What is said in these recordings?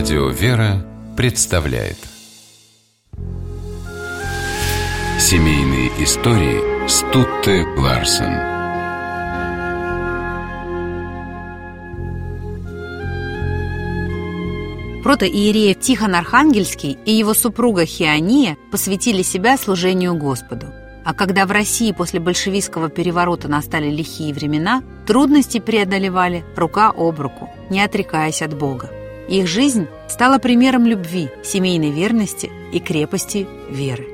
Радио «Вера» представляет Семейные истории Стутте Ларсен Протоиереев Тихон Архангельский и его супруга Хиания посвятили себя служению Господу. А когда в России после большевистского переворота настали лихие времена, трудности преодолевали рука об руку, не отрекаясь от Бога. Их жизнь стала примером любви, семейной верности и крепости веры.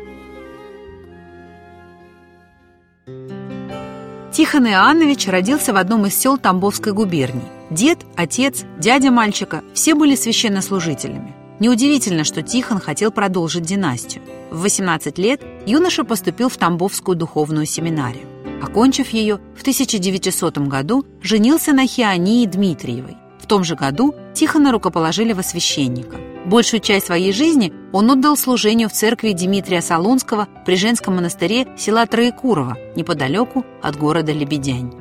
Тихон Иоаннович родился в одном из сел Тамбовской губернии. Дед, отец, дядя мальчика – все были священнослужителями. Неудивительно, что Тихон хотел продолжить династию. В 18 лет юноша поступил в Тамбовскую духовную семинарию. Окончив ее, в 1900 году женился на Хионии Дмитриевой. В том же году Тихона рукоположили во священника. Большую часть своей жизни он отдал служению в церкви Дмитрия Солунского при женском монастыре села Троекурово, неподалеку от города Лебедянь.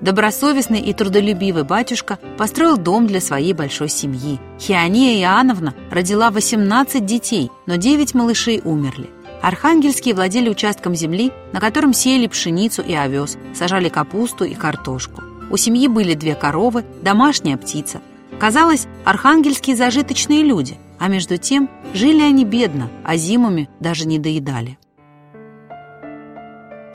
Добросовестный и трудолюбивый батюшка построил дом для своей большой семьи. Хиония Иоанновна родила 18 детей, но 9 малышей умерли. Архангельские владели участком земли, на котором сеяли пшеницу и овес, сажали капусту и картошку. У семьи были две коровы, домашняя птица. Казалось, архангельские зажиточные люди, а между тем жили они бедно, а зимами даже не доедали.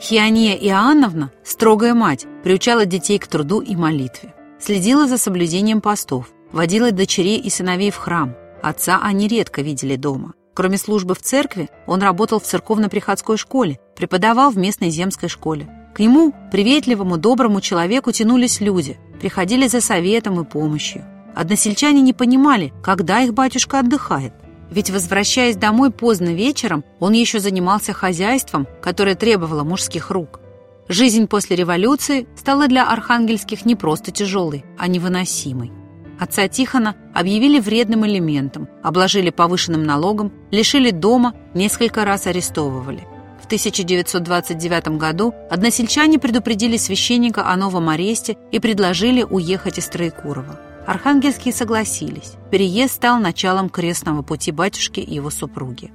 Хиония Иоанновна, строгая мать, приучала детей к труду и молитве. Следила за соблюдением постов, водила дочерей и сыновей в храм. Отца они редко видели дома. Кроме службы в церкви, он работал в церковно-приходской школе, преподавал в местной земской школе. К нему, приветливому, доброму человеку, тянулись люди, приходили за советом и помощью. Односельчане не понимали, когда их батюшка отдыхает. Ведь, возвращаясь домой поздно вечером, он еще занимался хозяйством, которое требовало мужских рук. Жизнь после революции стала для архангельских не просто тяжелой, а невыносимой. Отца Тихона объявили вредным элементом, обложили повышенным налогом, лишили дома, несколько раз арестовывали – 1929 году односельчане предупредили священника о новом аресте и предложили уехать из Троекурова. Архангельские согласились. Переезд стал началом крестного пути батюшки и его супруги.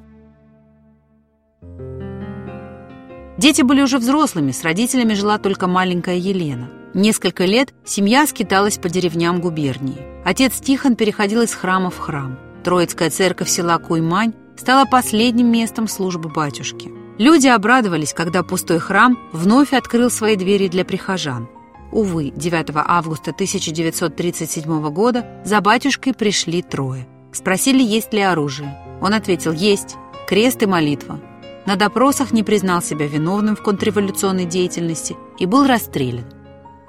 Дети были уже взрослыми, с родителями жила только маленькая Елена. Несколько лет семья скиталась по деревням губернии. Отец Тихон переходил из храма в храм. Троицкая церковь села Куймань стала последним местом службы батюшки. Люди обрадовались, когда пустой храм вновь открыл свои двери для прихожан. Увы, 9 августа 1937 года за батюшкой пришли трое. Спросили, есть ли оружие. Он ответил «Есть, крест и молитва». На допросах не признал себя виновным в контрреволюционной деятельности и был расстрелян.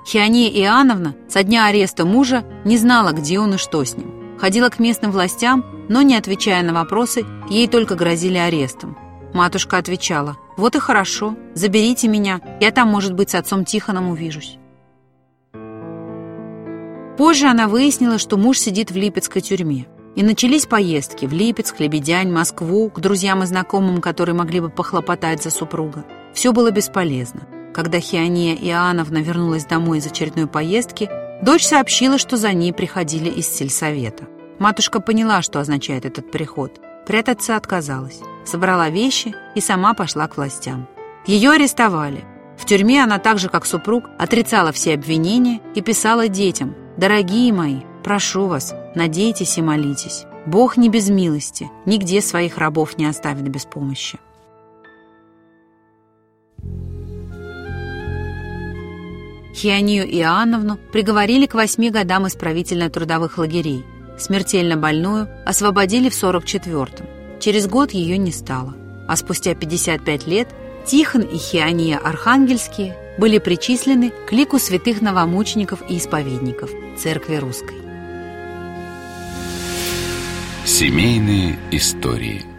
Хиония Иоанновна со дня ареста мужа не знала, где он и что с ним. Ходила к местным властям, но, не отвечая на вопросы, ей только грозили арестом. Матушка отвечала, «Вот и хорошо, заберите меня, я там, может быть, с отцом Тихоном увижусь». Позже она выяснила, что муж сидит в Липецкой тюрьме. И начались поездки в Липецк, Лебедянь, Москву, к друзьям и знакомым, которые могли бы похлопотать за супруга. Все было бесполезно. Когда Хиония Иоанновна вернулась домой из очередной поездки, дочь сообщила, что за ней приходили из сельсовета. Матушка поняла, что означает этот приход. Прятаться отказалась собрала вещи и сама пошла к властям. Ее арестовали. В тюрьме она так же, как супруг, отрицала все обвинения и писала детям «Дорогие мои, прошу вас, надейтесь и молитесь. Бог не без милости, нигде своих рабов не оставит без помощи». Хионию Иоанновну приговорили к восьми годам исправительно-трудовых лагерей. Смертельно больную освободили в 44-м. Через год ее не стало, а спустя 55 лет Тихон и Хиония Архангельские были причислены к лику святых новомучеников и исповедников Церкви Русской. Семейные истории –